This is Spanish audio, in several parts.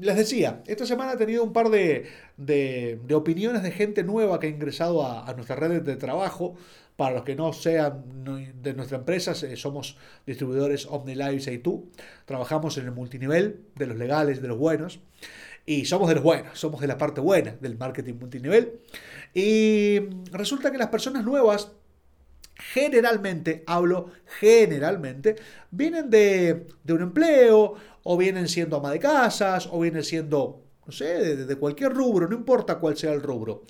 les decía, esta semana he tenido un par de, opiniones de gente nueva que ha ingresado a, nuestras redes de trabajo. Para los que no sean de nuestra empresa, somos distribuidores OmniLive y tú. Trabajamos en el multinivel de los legales, de los buenos. Y somos de los buenos, somos de la parte buena del marketing multinivel. Y resulta que las personas nuevas generalmente, hablo generalmente, vienen de, un empleo, o vienen siendo ama de casas, o vienen siendo, no sé, de, cualquier rubro, no importa cuál sea el rubro.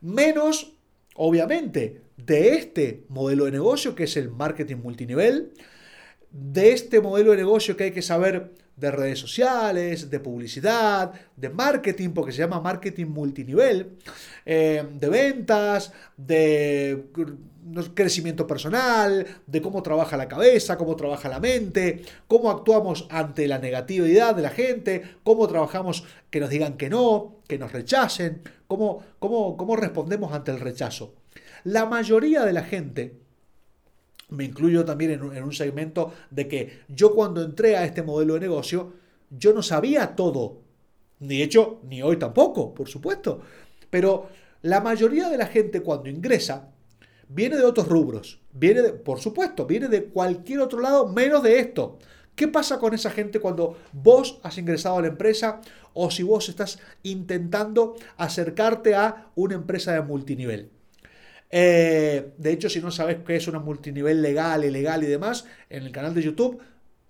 Menos, obviamente, de este modelo de negocio que es el marketing multinivel, de este modelo de negocio que hay que saber de redes sociales, de publicidad, de marketing, porque se llama marketing multinivel, eh, de ventas, de crecimiento personal, de cómo trabaja la cabeza, cómo trabaja la mente, cómo actuamos ante la negatividad de la gente, cómo trabajamos que nos digan que no, que nos rechacen, cómo, cómo, cómo respondemos ante el rechazo. La mayoría de la gente, me incluyo también en un, en un segmento de que yo cuando entré a este modelo de negocio, yo no sabía todo. Ni hecho, ni hoy tampoco, por supuesto. Pero la mayoría de la gente cuando ingresa, viene de otros rubros, viene de, por supuesto, viene de cualquier otro lado menos de esto. ¿Qué pasa con esa gente cuando vos has ingresado a la empresa o si vos estás intentando acercarte a una empresa de multinivel? Eh, de hecho, si no sabes qué es una multinivel legal, ilegal y demás, en el canal de YouTube,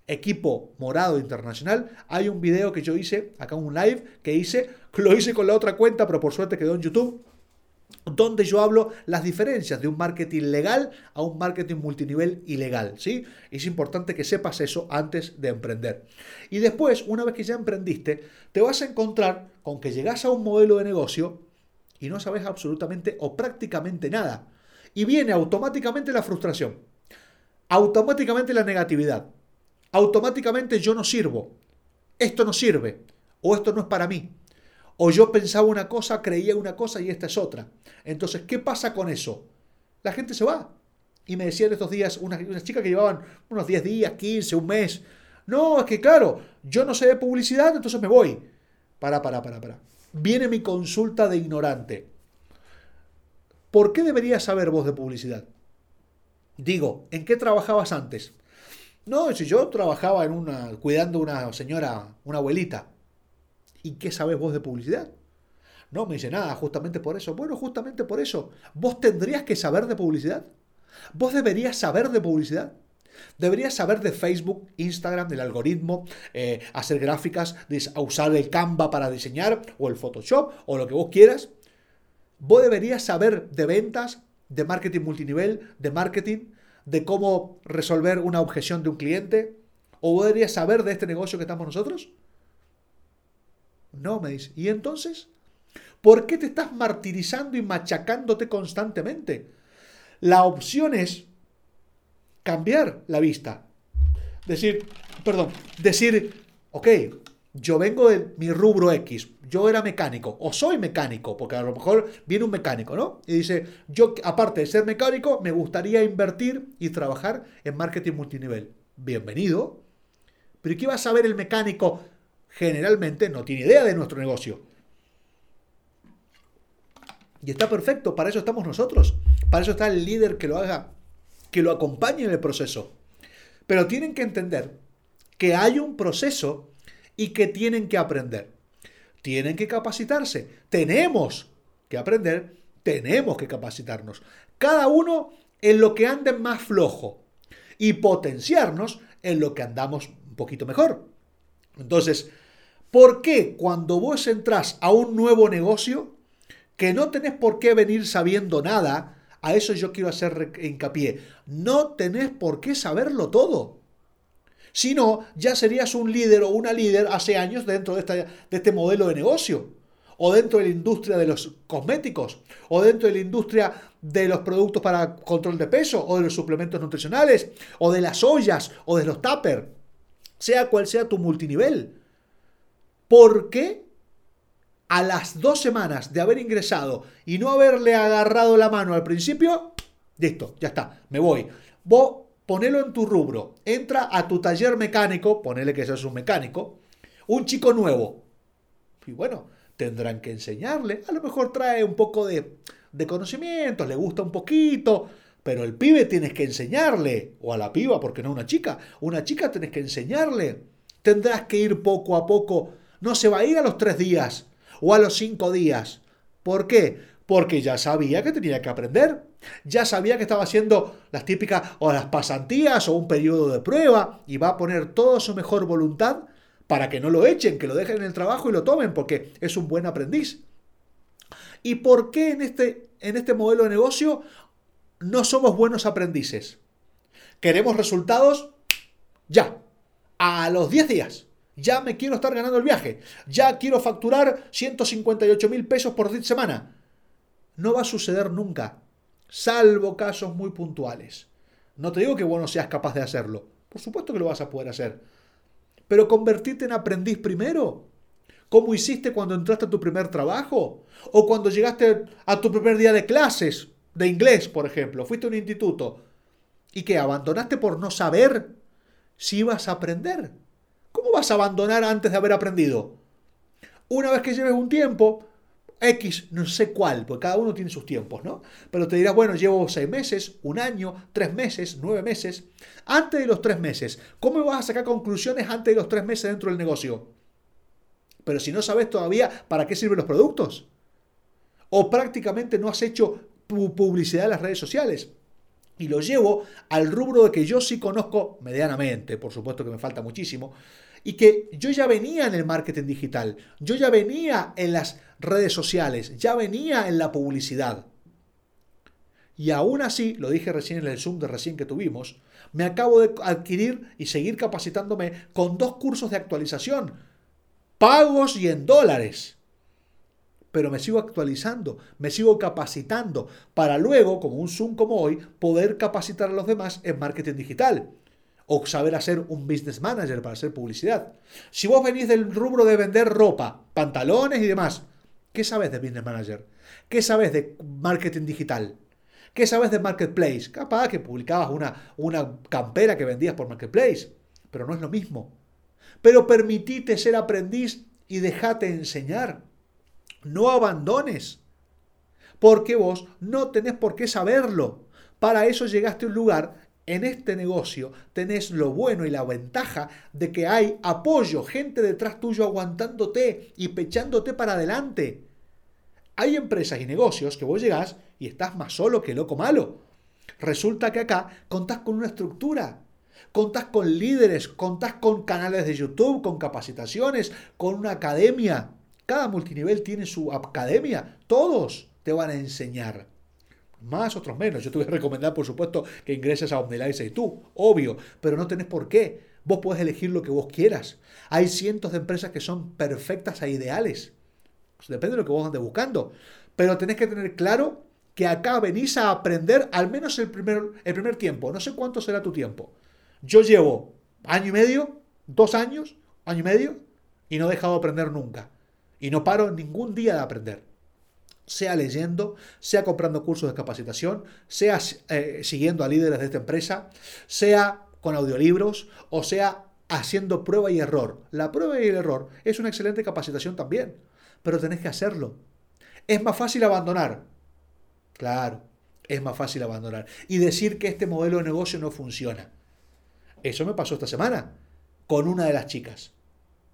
Equipo Morado Internacional, hay un video que yo hice, acá un live que hice, lo hice con la otra cuenta, pero por suerte quedó en YouTube donde yo hablo las diferencias de un marketing legal a un marketing multinivel ilegal, ¿sí? Es importante que sepas eso antes de emprender. Y después, una vez que ya emprendiste, te vas a encontrar con que llegas a un modelo de negocio y no sabes absolutamente o prácticamente nada. Y viene automáticamente la frustración, automáticamente la negatividad, automáticamente yo no sirvo, esto no sirve o esto no es para mí. O yo pensaba una cosa, creía una cosa y esta es otra. Entonces, ¿qué pasa con eso? La gente se va. Y me decían estos días, unas, chicas que llevaban unos 10 días, 15, un mes. No, es que claro, yo no sé de publicidad, entonces me voy. Para, para, para, para. Viene mi consulta de ignorante. ¿Por qué deberías saber vos de publicidad? Digo, ¿en qué trabajabas antes? No, si yo trabajaba en una, cuidando una señora, una abuelita. ¿Y qué sabes vos de publicidad? No, me dice nada, justamente por eso. Bueno, justamente por eso. Vos tendrías que saber de publicidad. Vos deberías saber de publicidad. Deberías saber de Facebook, Instagram, del algoritmo, eh, hacer gráficas, usar el Canva para diseñar, o el Photoshop, o lo que vos quieras. Vos deberías saber de ventas, de marketing multinivel, de marketing, de cómo resolver una objeción de un cliente. ¿O vos deberías saber de este negocio que estamos nosotros? No, me dice. ¿Y entonces? ¿Por qué te estás martirizando y machacándote constantemente? La opción es cambiar la vista. Decir, perdón, decir, ok, yo vengo de mi rubro X, yo era mecánico, o soy mecánico, porque a lo mejor viene un mecánico, ¿no? Y dice, yo aparte de ser mecánico, me gustaría invertir y trabajar en marketing multinivel. Bienvenido. Pero ¿qué va a saber el mecánico generalmente no tiene idea de nuestro negocio. Y está perfecto, para eso estamos nosotros. Para eso está el líder que lo haga, que lo acompañe en el proceso. Pero tienen que entender que hay un proceso y que tienen que aprender. Tienen que capacitarse. Tenemos que aprender, tenemos que capacitarnos. Cada uno en lo que ande más flojo y potenciarnos en lo que andamos un poquito mejor. Entonces, ¿Por qué cuando vos entras a un nuevo negocio, que no tenés por qué venir sabiendo nada, a eso yo quiero hacer hincapié, no tenés por qué saberlo todo. Si no, ya serías un líder o una líder hace años dentro de, de este modelo de negocio, o dentro de la industria de los cosméticos, o dentro de la industria de los productos para control de peso, o de los suplementos nutricionales, o de las ollas, o de los tupper, sea cual sea tu multinivel. ¿Por qué a las dos semanas de haber ingresado y no haberle agarrado la mano al principio, listo, ya está, me voy. Vos ponelo en tu rubro, entra a tu taller mecánico, ponele que sos un mecánico, un chico nuevo, Y bueno, tendrán que enseñarle. A lo mejor trae un poco de, de conocimientos, le gusta un poquito, pero el pibe tienes que enseñarle, o a la piba, porque no una chica, una chica tienes que enseñarle. Tendrás que ir poco a poco. No se va a ir a los tres días o a los cinco días. ¿Por qué? Porque ya sabía que tenía que aprender. Ya sabía que estaba haciendo las típicas o las pasantías o un periodo de prueba y va a poner toda su mejor voluntad para que no lo echen, que lo dejen en el trabajo y lo tomen, porque es un buen aprendiz. ¿Y por qué en este, en este modelo de negocio no somos buenos aprendices? Queremos resultados ya, a los 10 días. Ya me quiero estar ganando el viaje. Ya quiero facturar 158 mil pesos por semana. No va a suceder nunca, salvo casos muy puntuales. No te digo que vos no seas capaz de hacerlo. Por supuesto que lo vas a poder hacer pero convertirte en aprendiz primero. ¿Cómo hiciste cuando entraste a tu primer trabajo? O cuando llegaste a tu primer día de clases de inglés, por ejemplo. Fuiste a un instituto. ¿Y qué? ¿Abandonaste por no saber si ibas a aprender? ¿Cómo vas a abandonar antes de haber aprendido? Una vez que lleves un tiempo, X, no sé cuál, porque cada uno tiene sus tiempos, ¿no? Pero te dirás, bueno, llevo seis meses, un año, tres meses, nueve meses. Antes de los tres meses, ¿cómo vas a sacar conclusiones antes de los tres meses dentro del negocio? Pero si no sabes todavía para qué sirven los productos. O prácticamente no has hecho publicidad en las redes sociales. Y lo llevo al rubro de que yo sí conozco medianamente, por supuesto que me falta muchísimo, y que yo ya venía en el marketing digital, yo ya venía en las redes sociales, ya venía en la publicidad. Y aún así, lo dije recién en el Zoom de recién que tuvimos, me acabo de adquirir y seguir capacitándome con dos cursos de actualización, pagos y en dólares. Pero me sigo actualizando, me sigo capacitando para luego, como un Zoom como hoy, poder capacitar a los demás en marketing digital o saber hacer un business manager para hacer publicidad. Si vos venís del rubro de vender ropa, pantalones y demás, ¿qué sabes de business manager? ¿Qué sabes de marketing digital? ¿Qué sabes de marketplace? Capaz que publicabas una, una campera que vendías por marketplace, pero no es lo mismo. Pero permitite ser aprendiz y déjate enseñar. No abandones. Porque vos no tenés por qué saberlo. Para eso llegaste a un lugar en este negocio tenés lo bueno y la ventaja de que hay apoyo, gente detrás tuyo aguantándote y pechándote para adelante. Hay empresas y negocios que vos llegás y estás más solo que loco malo. Resulta que acá contás con una estructura, contás con líderes, contás con canales de YouTube, con capacitaciones, con una academia. Cada multinivel tiene su academia, todos te van a enseñar más, otros menos. Yo te voy a recomendar, por supuesto, que ingreses a Omnilife y tú, obvio, pero no tenés por qué. Vos podés elegir lo que vos quieras. Hay cientos de empresas que son perfectas e ideales. Depende de lo que vos andes buscando. Pero tenés que tener claro que acá venís a aprender al menos el primer, el primer tiempo. No sé cuánto será tu tiempo. Yo llevo año y medio, dos años, año y medio, y no he dejado de aprender nunca. Y no paro ningún día de aprender sea leyendo, sea comprando cursos de capacitación, sea eh, siguiendo a líderes de esta empresa, sea con audiolibros o sea haciendo prueba y error. La prueba y el error es una excelente capacitación también, pero tenés que hacerlo. Es más fácil abandonar. Claro, es más fácil abandonar. Y decir que este modelo de negocio no funciona. Eso me pasó esta semana con una de las chicas.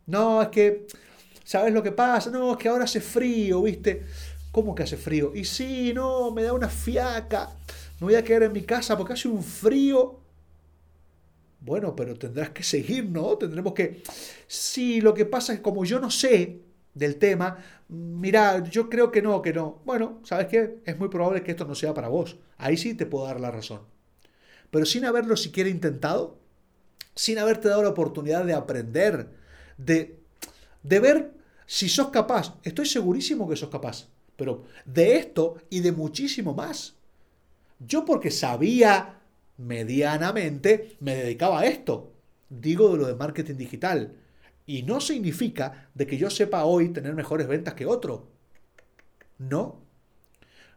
No, es que, ¿sabes lo que pasa? No, es que ahora hace frío, ¿viste? ¿Cómo que hace frío? Y sí, no, me da una fiaca. Me voy a quedar en mi casa porque hace un frío. Bueno, pero tendrás que seguir, ¿no? Tendremos que... Sí, lo que pasa es que como yo no sé del tema, mira, yo creo que no, que no. Bueno, ¿sabes qué? Es muy probable que esto no sea para vos. Ahí sí te puedo dar la razón. Pero sin haberlo siquiera intentado, sin haberte dado la oportunidad de aprender, de, de ver si sos capaz. Estoy segurísimo que sos capaz. Pero de esto y de muchísimo más. Yo porque sabía medianamente, me dedicaba a esto. Digo de lo de marketing digital. Y no significa de que yo sepa hoy tener mejores ventas que otro. No.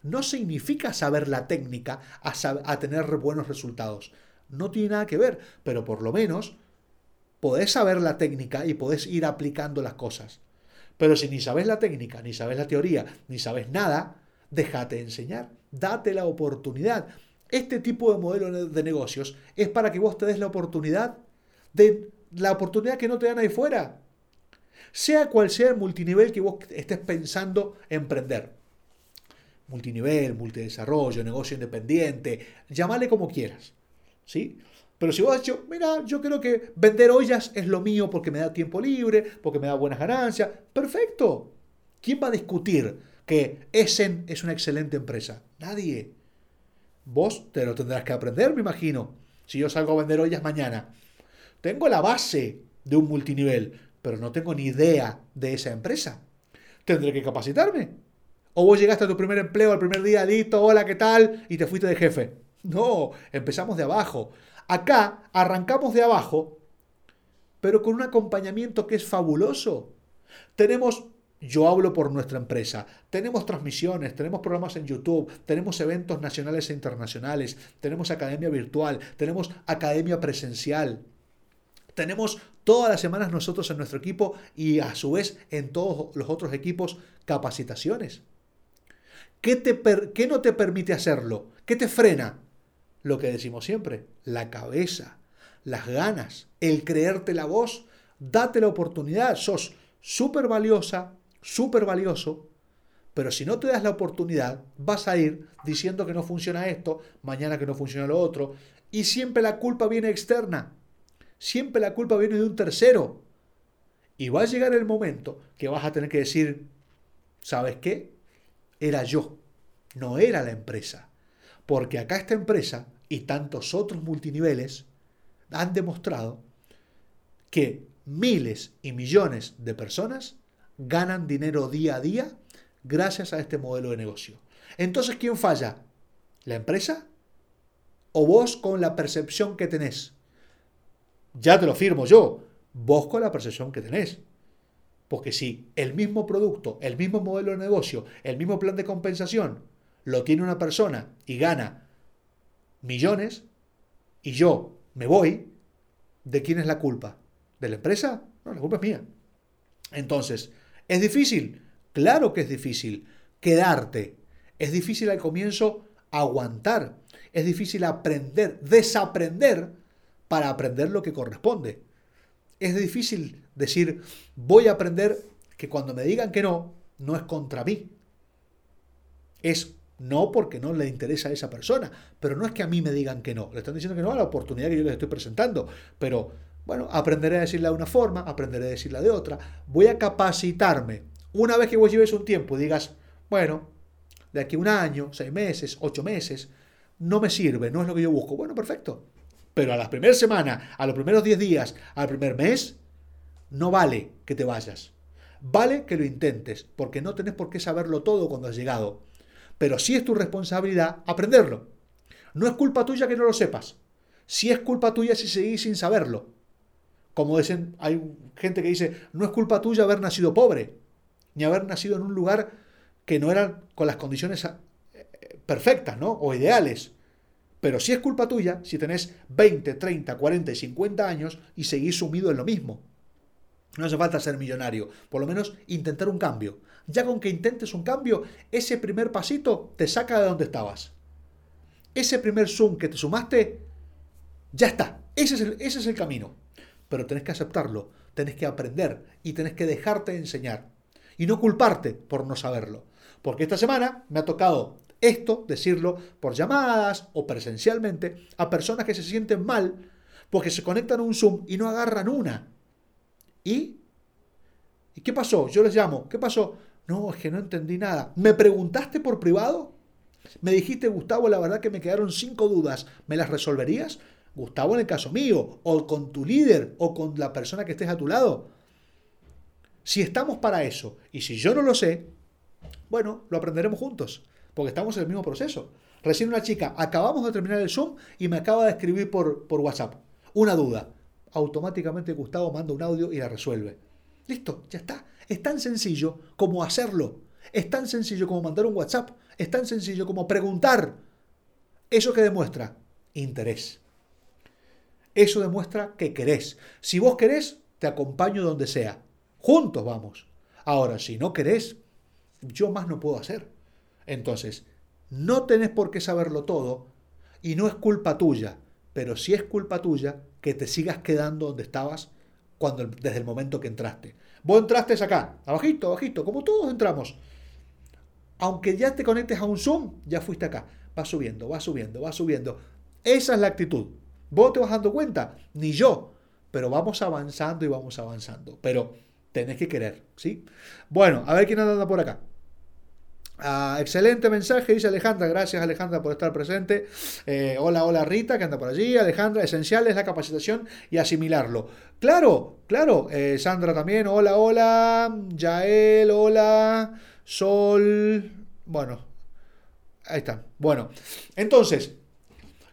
No significa saber la técnica a, a tener buenos resultados. No tiene nada que ver, pero por lo menos podés saber la técnica y podés ir aplicando las cosas. Pero si ni sabes la técnica, ni sabes la teoría, ni sabes nada, déjate enseñar, date la oportunidad. Este tipo de modelo de negocios es para que vos te des la oportunidad de la oportunidad que no te dan ahí fuera. Sea cual sea el multinivel que vos estés pensando emprender. Multinivel, multidesarrollo, negocio independiente, llámale como quieras. ¿Sí? Pero si vos has dicho, mira, yo creo que vender ollas es lo mío porque me da tiempo libre, porque me da buenas ganancias, perfecto. ¿Quién va a discutir que Essen es una excelente empresa? Nadie. Vos te lo tendrás que aprender, me imagino. Si yo salgo a vender ollas mañana, tengo la base de un multinivel, pero no tengo ni idea de esa empresa. Tendré que capacitarme. O vos llegaste a tu primer empleo al primer día, listo, hola, ¿qué tal? Y te fuiste de jefe. No, empezamos de abajo. Acá arrancamos de abajo, pero con un acompañamiento que es fabuloso. Tenemos, yo hablo por nuestra empresa, tenemos transmisiones, tenemos programas en YouTube, tenemos eventos nacionales e internacionales, tenemos academia virtual, tenemos academia presencial. Tenemos todas las semanas nosotros en nuestro equipo y a su vez en todos los otros equipos capacitaciones. ¿Qué, te ¿Qué no te permite hacerlo? ¿Qué te frena? Lo que decimos siempre, la cabeza, las ganas, el creerte la voz, date la oportunidad, sos súper valiosa, súper valioso, pero si no te das la oportunidad, vas a ir diciendo que no funciona esto, mañana que no funciona lo otro, y siempre la culpa viene externa, siempre la culpa viene de un tercero. Y va a llegar el momento que vas a tener que decir, ¿sabes qué? Era yo, no era la empresa. Porque acá esta empresa y tantos otros multiniveles han demostrado que miles y millones de personas ganan dinero día a día gracias a este modelo de negocio. Entonces, ¿quién falla? ¿La empresa? ¿O vos con la percepción que tenés? Ya te lo firmo yo, vos con la percepción que tenés. Porque si el mismo producto, el mismo modelo de negocio, el mismo plan de compensación lo tiene una persona y gana millones y yo me voy, ¿de quién es la culpa? ¿De la empresa? No, la culpa es mía. Entonces, ¿es difícil? Claro que es difícil quedarte. Es difícil al comienzo aguantar. Es difícil aprender, desaprender para aprender lo que corresponde. Es difícil decir, voy a aprender que cuando me digan que no, no es contra mí. Es no porque no le interesa a esa persona, pero no es que a mí me digan que no, le están diciendo que no a la oportunidad que yo les estoy presentando, pero bueno, aprenderé a decirla de una forma, aprenderé a decirla de otra, voy a capacitarme. Una vez que vos lleves un tiempo y digas, bueno, de aquí a un año, seis meses, ocho meses, no me sirve, no es lo que yo busco, bueno, perfecto. Pero a las primeras semanas, a los primeros diez días, al primer mes, no vale que te vayas. Vale que lo intentes, porque no tenés por qué saberlo todo cuando has llegado pero sí es tu responsabilidad aprenderlo. No es culpa tuya que no lo sepas. Sí es culpa tuya si seguís sin saberlo. Como dicen, hay gente que dice, no es culpa tuya haber nacido pobre, ni haber nacido en un lugar que no eran con las condiciones eh, perfectas, ¿no? O ideales. Pero sí es culpa tuya si tenés 20, 30, 40 y 50 años y seguís sumido en lo mismo. No hace falta ser millonario, por lo menos intentar un cambio. Ya con que intentes un cambio, ese primer pasito te saca de donde estabas. Ese primer zoom que te sumaste, ya está. Ese es el, ese es el camino. Pero tenés que aceptarlo, tenés que aprender y tenés que dejarte enseñar. Y no culparte por no saberlo. Porque esta semana me ha tocado esto, decirlo por llamadas o presencialmente, a personas que se sienten mal porque se conectan a un Zoom y no agarran una. ¿Y? ¿Y qué pasó? Yo les llamo. ¿Qué pasó? No, es que no entendí nada. ¿Me preguntaste por privado? Me dijiste, Gustavo, la verdad que me quedaron cinco dudas. ¿Me las resolverías? Gustavo, en el caso mío, o con tu líder, o con la persona que estés a tu lado. Si estamos para eso, y si yo no lo sé, bueno, lo aprenderemos juntos, porque estamos en el mismo proceso. Recién una chica, acabamos de terminar el Zoom y me acaba de escribir por, por WhatsApp. Una duda. Automáticamente Gustavo manda un audio y la resuelve. Listo, ya está. Es tan sencillo como hacerlo. Es tan sencillo como mandar un WhatsApp. Es tan sencillo como preguntar. ¿Eso que demuestra? Interés. Eso demuestra que querés. Si vos querés, te acompaño donde sea. Juntos vamos. Ahora, si no querés, yo más no puedo hacer. Entonces, no tenés por qué saberlo todo y no es culpa tuya, pero sí es culpa tuya que te sigas quedando donde estabas cuando, desde el momento que entraste. Vos entraste acá, abajito, abajito, como todos entramos. Aunque ya te conectes a un Zoom, ya fuiste acá. Va subiendo, va subiendo, va subiendo. Esa es la actitud. Vos te vas dando cuenta, ni yo, pero vamos avanzando y vamos avanzando. Pero tenés que querer, ¿sí? Bueno, a ver quién anda por acá. Ah, excelente mensaje, dice Alejandra. Gracias, Alejandra, por estar presente. Eh, hola, hola, Rita, que anda por allí. Alejandra, esencial es la capacitación y asimilarlo. Claro, claro. Eh, Sandra también. Hola, hola. Yael, hola. Sol. Bueno, ahí están. Bueno, entonces,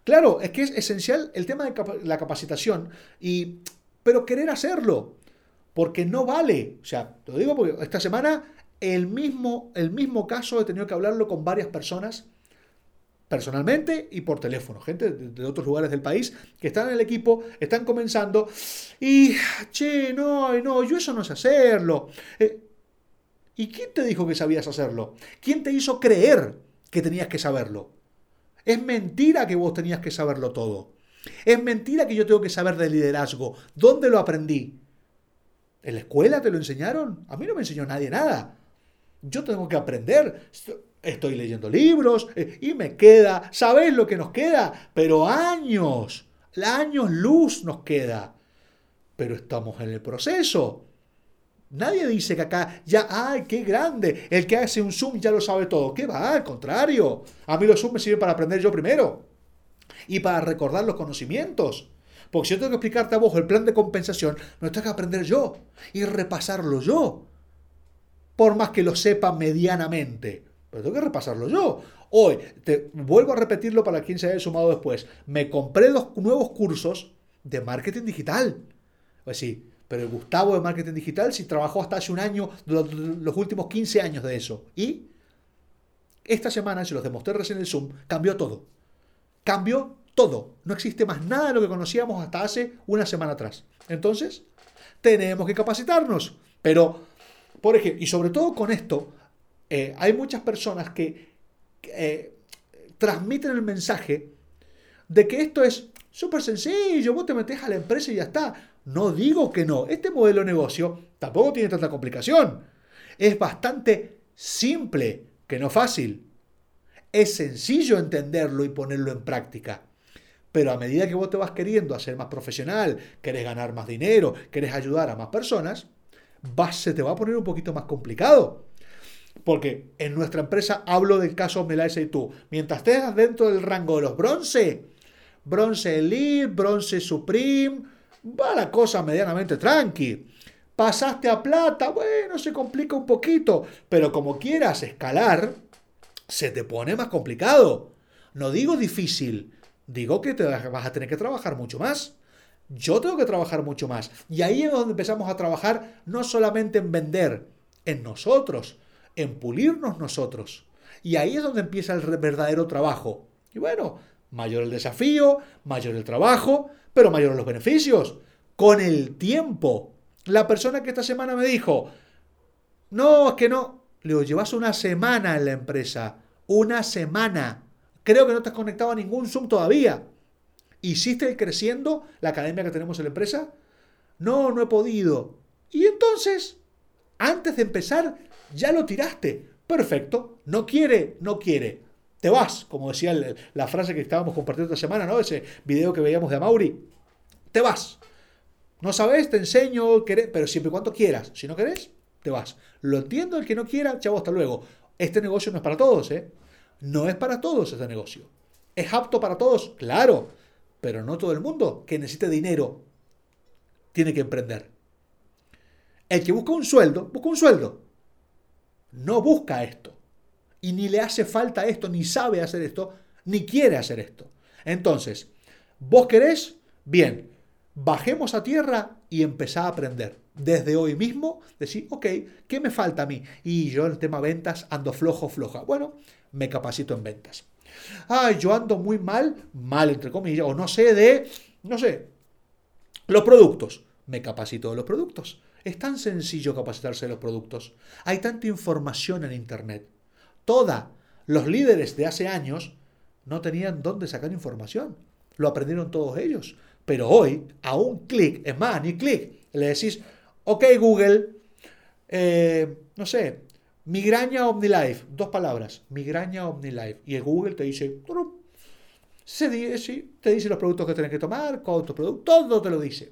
claro, es que es esencial el tema de la capacitación, y, pero querer hacerlo. Porque no vale. O sea, te lo digo porque esta semana el mismo, el mismo caso he tenido que hablarlo con varias personas, personalmente y por teléfono, gente de, otros lugares del país que están en el equipo, están comenzando y, che, no, no, yo eso no sé hacerlo. Eh, ¿Y quién te dijo que sabías hacerlo? ¿Quién te hizo creer que tenías que saberlo? Es mentira que vos tenías que saberlo todo. Es mentira que yo tengo que saber de liderazgo. ¿Dónde lo aprendí? ¿En la escuela te lo enseñaron? A mí no me enseñó nadie nada. Yo tengo que aprender. Estoy leyendo libros eh, y me queda, ¿sabéis lo que nos queda? Pero años, años luz nos queda. Pero estamos en el proceso. Nadie dice que acá ya, ay, qué grande, el que hace un Zoom ya lo sabe todo. ¿Qué va? Al contrario. A mí los Zoom me sirven para aprender yo primero y para recordar los conocimientos. Porque si yo tengo que explicarte a vos el plan de compensación, no tengo que aprender yo y repasarlo yo por más que lo sepa medianamente. Pero tengo que repasarlo yo. Hoy, te vuelvo a repetirlo para quien se haya sumado después. Me compré dos nuevos cursos de marketing digital. Pues sí, pero el Gustavo de marketing digital sí trabajó hasta hace un año, los últimos 15 años de eso. Y esta semana, se los demostré recién en el Zoom, cambió todo. Cambió todo. No existe más nada de lo que conocíamos hasta hace una semana atrás. Entonces, tenemos que capacitarnos. Pero por ejemplo, y sobre todo con esto, eh, hay muchas personas que eh, transmiten el mensaje de que esto es súper sencillo, vos te metes a la empresa y ya está. No digo que no, este modelo de negocio tampoco tiene tanta complicación. Es bastante simple, que no fácil. Es sencillo entenderlo y ponerlo en práctica. Pero a medida que vos te vas queriendo hacer más profesional, querés ganar más dinero, querés ayudar a más personas, se te va a poner un poquito más complicado. Porque en nuestra empresa hablo del caso Melaisa y tú. Mientras estés dentro del rango de los bronce, bronce elite, bronce supreme, va la cosa medianamente tranqui. Pasaste a plata, bueno, se complica un poquito, pero como quieras escalar, se te pone más complicado. No digo difícil, digo que te vas a tener que trabajar mucho más yo tengo que trabajar mucho más. Y ahí es donde empezamos a trabajar no solamente en vender, en nosotros, en pulirnos nosotros. Y ahí es donde empieza el verdadero trabajo. Y bueno, mayor el desafío, mayor el trabajo, pero mayor los beneficios. Con el tiempo. La persona que esta semana me dijo, no, es que no. Le digo, llevas una semana en la empresa. Una semana. Creo que no te has conectado a ningún Zoom todavía. ¿Hiciste creciendo la academia que tenemos en la empresa? No, no he podido. Y entonces, antes de empezar, ya lo tiraste. Perfecto. No quiere, no quiere. Te vas, como decía la frase que estábamos compartiendo esta semana, ¿no? Ese video que veíamos de Mauri. Te vas. No sabes, te enseño, pero siempre y cuando quieras. Si no querés, te vas. Lo entiendo, el que no quiera, chavo, hasta luego. Este negocio no es para todos, ¿eh? No es para todos este negocio. ¿Es apto para todos? Claro. Pero no todo el mundo que necesite dinero tiene que emprender. El que busca un sueldo, busca un sueldo. No busca esto. Y ni le hace falta esto, ni sabe hacer esto, ni quiere hacer esto. Entonces, vos querés, bien, bajemos a tierra y empezá a aprender. Desde hoy mismo, decir, ok, ¿qué me falta a mí? Y yo en el tema ventas ando flojo, floja. Bueno, me capacito en ventas. Ay, yo ando muy mal, mal entre comillas, o no sé de, no sé, los productos. Me capacito de los productos. Es tan sencillo capacitarse de los productos. Hay tanta información en Internet. Toda. Los líderes de hace años no tenían dónde sacar información. Lo aprendieron todos ellos. Pero hoy, a un clic, es más, ni clic, le decís, ok Google, eh, no sé, migraña OmniLife, dos palabras, migraña OmniLife. Y el Google te dice, se dice, te dice los productos que tienes que tomar, cuántos productos, todo te lo dice.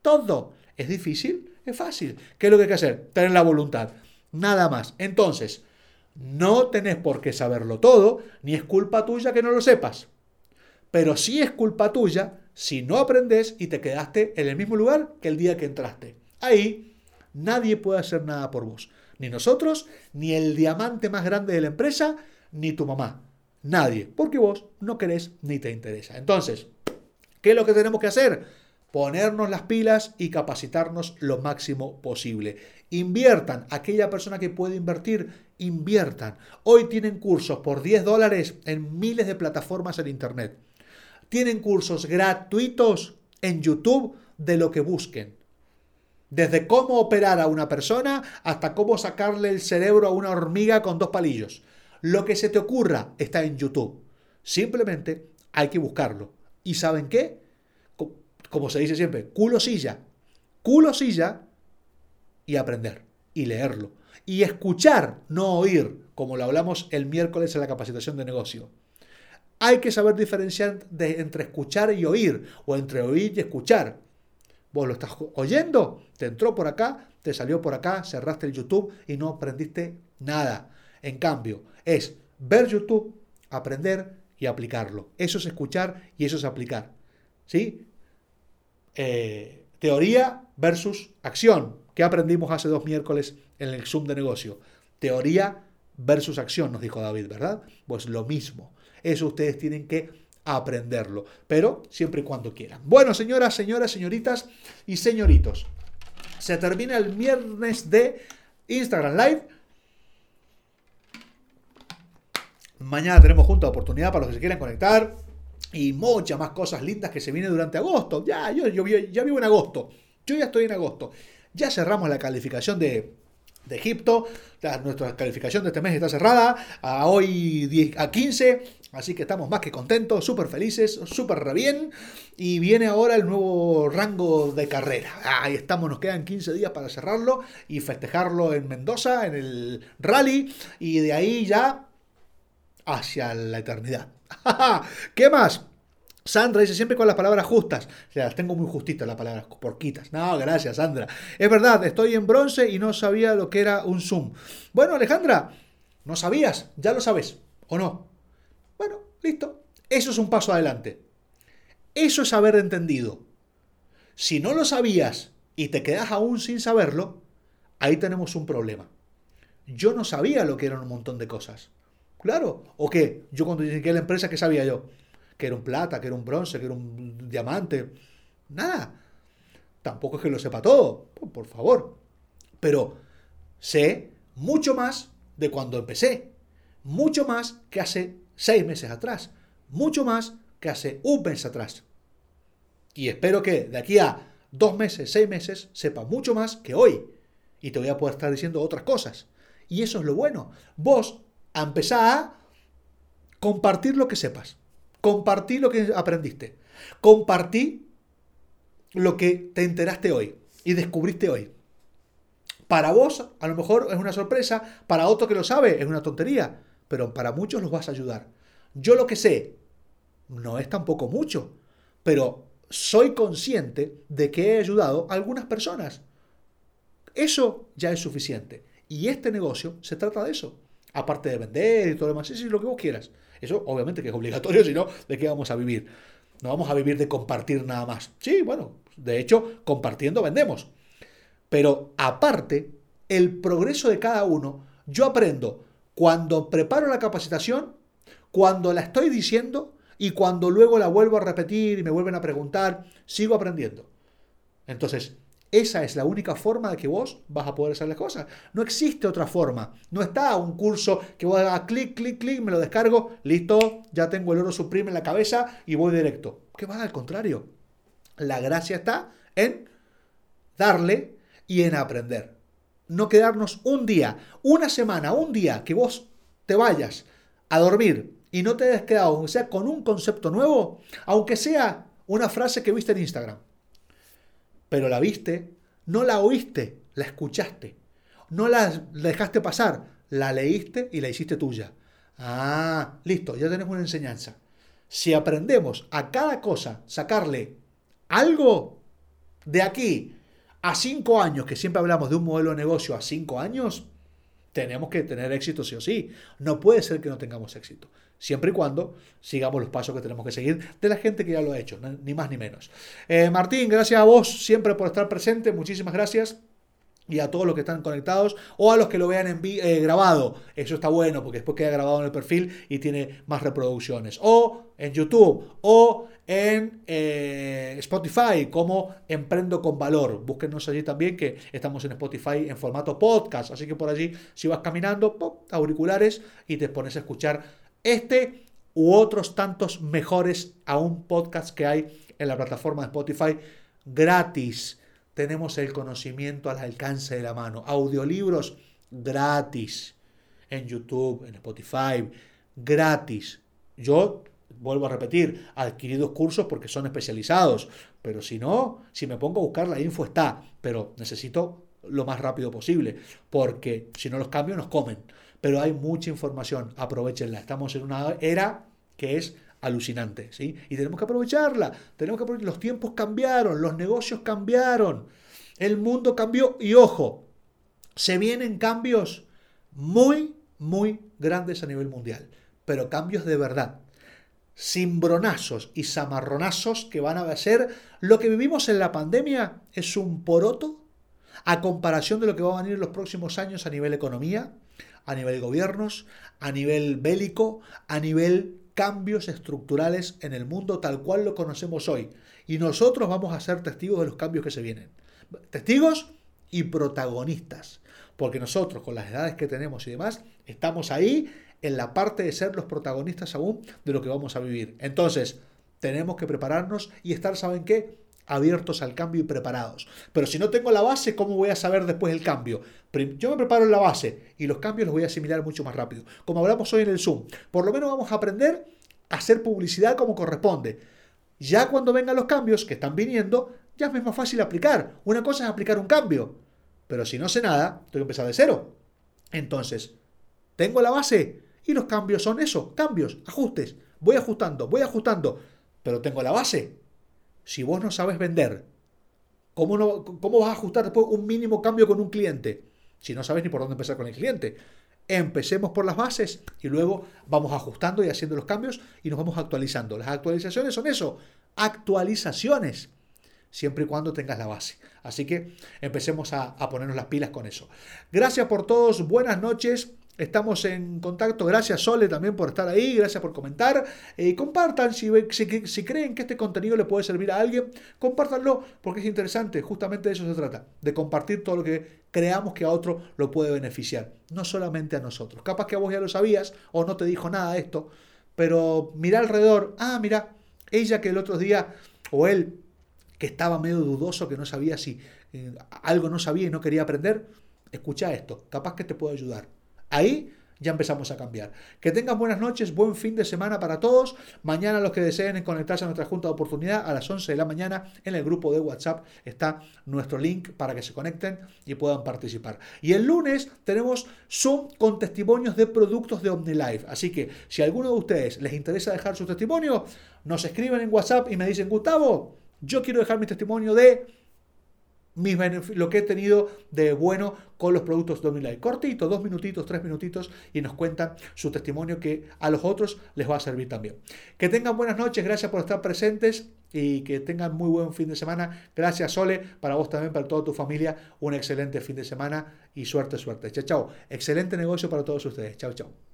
Todo. ¿Es difícil? Es fácil. ¿Qué es lo que hay que hacer? Tener la voluntad. Nada más. Entonces, no tenés por qué saberlo todo, ni es culpa tuya que no lo sepas. Pero sí es culpa tuya si no aprendes y te quedaste en el mismo lugar que el día que entraste. Ahí nadie puede hacer nada por vos. Ni nosotros, ni el diamante más grande de la empresa, ni tu mamá. Nadie. Porque vos no querés ni te interesa. Entonces, ¿qué es lo que tenemos que hacer? ponernos las pilas y capacitarnos lo máximo posible. Inviertan, aquella persona que puede invertir, inviertan. Hoy tienen cursos por 10 dólares en miles de plataformas en Internet. Tienen cursos gratuitos en YouTube de lo que busquen. Desde cómo operar a una persona hasta cómo sacarle el cerebro a una hormiga con dos palillos. Lo que se te ocurra está en YouTube. Simplemente hay que buscarlo. ¿Y saben qué? como se dice siempre, culo silla, culo silla y aprender y leerlo. Y escuchar, no oír, como lo hablamos el miércoles en la capacitación de negocio. Hay que saber diferenciar entre escuchar y oír, o entre oír y escuchar. Vos lo estás oyendo, te entró por acá, te salió por acá, cerraste el YouTube y no aprendiste nada. En cambio, es ver YouTube, aprender y aplicarlo. Eso es escuchar y eso es aplicar. ¿Sí? Eh, teoría versus acción. ¿Qué aprendimos hace dos miércoles en el Zoom de negocio? Teoría versus acción, nos dijo David, ¿verdad? Pues lo mismo. Eso ustedes tienen que aprenderlo, pero siempre y cuando quieran. Bueno, señoras, señoras, señoritas y señoritos, se termina el viernes de Instagram Live. Mañana tenemos junta oportunidad para los que se quieran conectar y muchas más cosas lindas que se vienen durante agosto. Ya, yo, yo, ya vivo en agosto. Yo ya estoy en agosto. Ya cerramos la calificación de, de Egipto. nuestra calificación de este mes está cerrada. A hoy 10, a 15. Así que estamos más que contentos, súper felices, súper bien. Y viene ahora el nuevo rango de carrera. Ahí estamos, nos quedan 15 días para cerrarlo y festejarlo en Mendoza, en el rally. Y de ahí ya hacia la eternidad. ¿Qué más? Sandra dice siempre con las palabras justas. las tengo muy justitas las palabras porquitas. No, gracias, Sandra. Es verdad, estoy en bronce y no sabía lo que era un Zoom. Bueno, Alejandra, no sabías, ya lo sabes, ¿o no? Bueno, listo. Eso es un paso adelante. Eso es haber entendido. Si no lo sabías y te quedas aún sin saberlo, ahí tenemos un problema. Yo no sabía lo que eran un montón de cosas. Claro. ¿O qué? Yo cuando llegué a la empresa, ¿qué sabía yo? Que era un plata, que era un bronce, que era un diamante. Nada. Tampoco es que lo sepa todo, por favor. Pero sé mucho más de cuando empecé. Mucho más que hace seis meses atrás. Mucho más que hace un mes atrás. Y espero que de aquí a dos meses, seis meses, sepa mucho más que hoy. Y te voy a poder estar diciendo otras cosas. Y eso es lo bueno. Vos a empezar a compartir lo que sepas, compartir lo que aprendiste, compartir lo que te enteraste hoy y descubriste hoy. Para vos a lo mejor es una sorpresa, para otro que lo sabe es una tontería, pero para muchos los vas a ayudar. Yo lo que sé no es tampoco mucho, pero soy consciente de que he ayudado a algunas personas. Eso ya es suficiente. Y este negocio se trata de eso aparte de vender y todo lo demás, sí, sí, lo que vos quieras. Eso obviamente que es obligatorio, si no, ¿de qué vamos a vivir? No vamos a vivir de compartir nada más. Sí, bueno, de hecho, compartiendo vendemos. Pero aparte, el progreso de cada uno, yo aprendo cuando preparo la capacitación, cuando la estoy diciendo y cuando luego la vuelvo a repetir y me vuelven a preguntar, sigo aprendiendo. Entonces, esa es la única forma de que vos vas a poder hacer las cosas. No existe otra forma. No está un curso que vos hagas clic, clic, clic, me lo descargo, listo, ya tengo el oro supreme en la cabeza y voy directo. ¿Qué va? Al contrario. La gracia está en darle y en aprender. No quedarnos un día, una semana, un día que vos te vayas a dormir y no te hayas quedado, aunque sea con un concepto nuevo, aunque sea una frase que viste en Instagram. Pero la viste, no la oíste, la escuchaste. No la dejaste pasar, la leíste y la hiciste tuya. Ah, listo, ya tenemos una enseñanza. Si aprendemos a cada cosa sacarle algo de aquí a cinco años, que siempre hablamos de un modelo de negocio a cinco años, tenemos que tener éxito sí o sí. No puede ser que no tengamos éxito. Siempre y cuando sigamos los pasos que tenemos que seguir de la gente que ya lo ha hecho, ni más ni menos. Eh, Martín, gracias a vos siempre por estar presente. Muchísimas gracias y a todos los que están conectados o a los que lo vean en eh, grabado. Eso está bueno porque después queda grabado en el perfil y tiene más reproducciones. O en YouTube o en eh, Spotify como Emprendo con Valor. Búsquenos allí también que estamos en Spotify en formato podcast. Así que por allí si vas caminando, auriculares y te pones a escuchar este u otros tantos mejores aún podcasts que hay en la plataforma de Spotify gratis tenemos el conocimiento al alcance de la mano. Audiolibros gratis en YouTube, en Spotify, gratis. Yo vuelvo a repetir, adquiridos cursos porque son especializados, pero si no, si me pongo a buscar la info está, pero necesito lo más rápido posible, porque si no los cambios nos comen. Pero hay mucha información, aprovechenla. Estamos en una era que es alucinante, ¿sí? Y tenemos que aprovecharla, tenemos que aprovechar. los tiempos cambiaron, los negocios cambiaron, el mundo cambió y ojo, se vienen cambios muy, muy grandes a nivel mundial, pero cambios de verdad, cimbronazos y zamarronazos que van a ser lo que vivimos en la pandemia es un poroto a comparación de lo que va a venir en los próximos años a nivel economía, a nivel gobiernos, a nivel bélico, a nivel cambios estructurales en el mundo tal cual lo conocemos hoy. Y nosotros vamos a ser testigos de los cambios que se vienen. Testigos y protagonistas. Porque nosotros, con las edades que tenemos y demás, estamos ahí en la parte de ser los protagonistas aún de lo que vamos a vivir. Entonces, tenemos que prepararnos y estar, ¿saben qué? abiertos al cambio y preparados. Pero si no tengo la base, ¿cómo voy a saber después el cambio? Yo me preparo en la base y los cambios los voy a asimilar mucho más rápido. Como hablamos hoy en el Zoom, por lo menos vamos a aprender a hacer publicidad como corresponde. Ya cuando vengan los cambios que están viniendo, ya es más fácil aplicar. Una cosa es aplicar un cambio, pero si no sé nada, tengo que empezar de cero. Entonces, tengo la base y los cambios son eso, cambios, ajustes. Voy ajustando, voy ajustando, pero tengo la base si vos no sabes vender, ¿cómo, no, ¿cómo vas a ajustar después un mínimo cambio con un cliente? Si no sabes ni por dónde empezar con el cliente. Empecemos por las bases y luego vamos ajustando y haciendo los cambios y nos vamos actualizando. Las actualizaciones son eso, actualizaciones, siempre y cuando tengas la base. Así que empecemos a, a ponernos las pilas con eso. Gracias por todos, buenas noches. Estamos en contacto. Gracias, Sole, también por estar ahí. Gracias por comentar. Eh, compartan si, creen que este contenido le puede servir a alguien. Compártanlo porque es interesante. Justamente de eso se trata. De compartir todo lo que creamos que a otro lo puede beneficiar. No solamente a nosotros. Capaz que a vos ya lo sabías o no te dijo nada de esto. Pero mira alrededor. Ah, mira. Ella que el otro día, o él, que estaba medio dudoso, que no sabía si eh, algo no sabía y no quería aprender. Escucha esto. Capaz que te puede ayudar. Ahí ya empezamos a cambiar. Que tengan buenas noches, buen fin de semana para todos. Mañana los que deseen conectarse a nuestra junta de oportunidad a las 11 de la mañana en el grupo de WhatsApp está nuestro link para que se conecten y puedan participar. Y el lunes tenemos Zoom con testimonios de productos de OmniLife. Así que si a alguno de ustedes les interesa dejar su testimonio, nos escriben en WhatsApp y me dicen, Gustavo, yo quiero dejar mi testimonio de lo que he tenido de bueno con los productos Domilife. Cortito, dos minutitos, tres minutitos y nos cuentan su testimonio que a los otros les va a servir también. Que tengan buenas noches, gracias por estar presentes y que tengan muy buen fin de semana. Gracias Sole, para vos también, para toda tu familia, un excelente fin de semana y suerte, suerte. Chao, chao. Excelente negocio para todos ustedes. Chao, chao.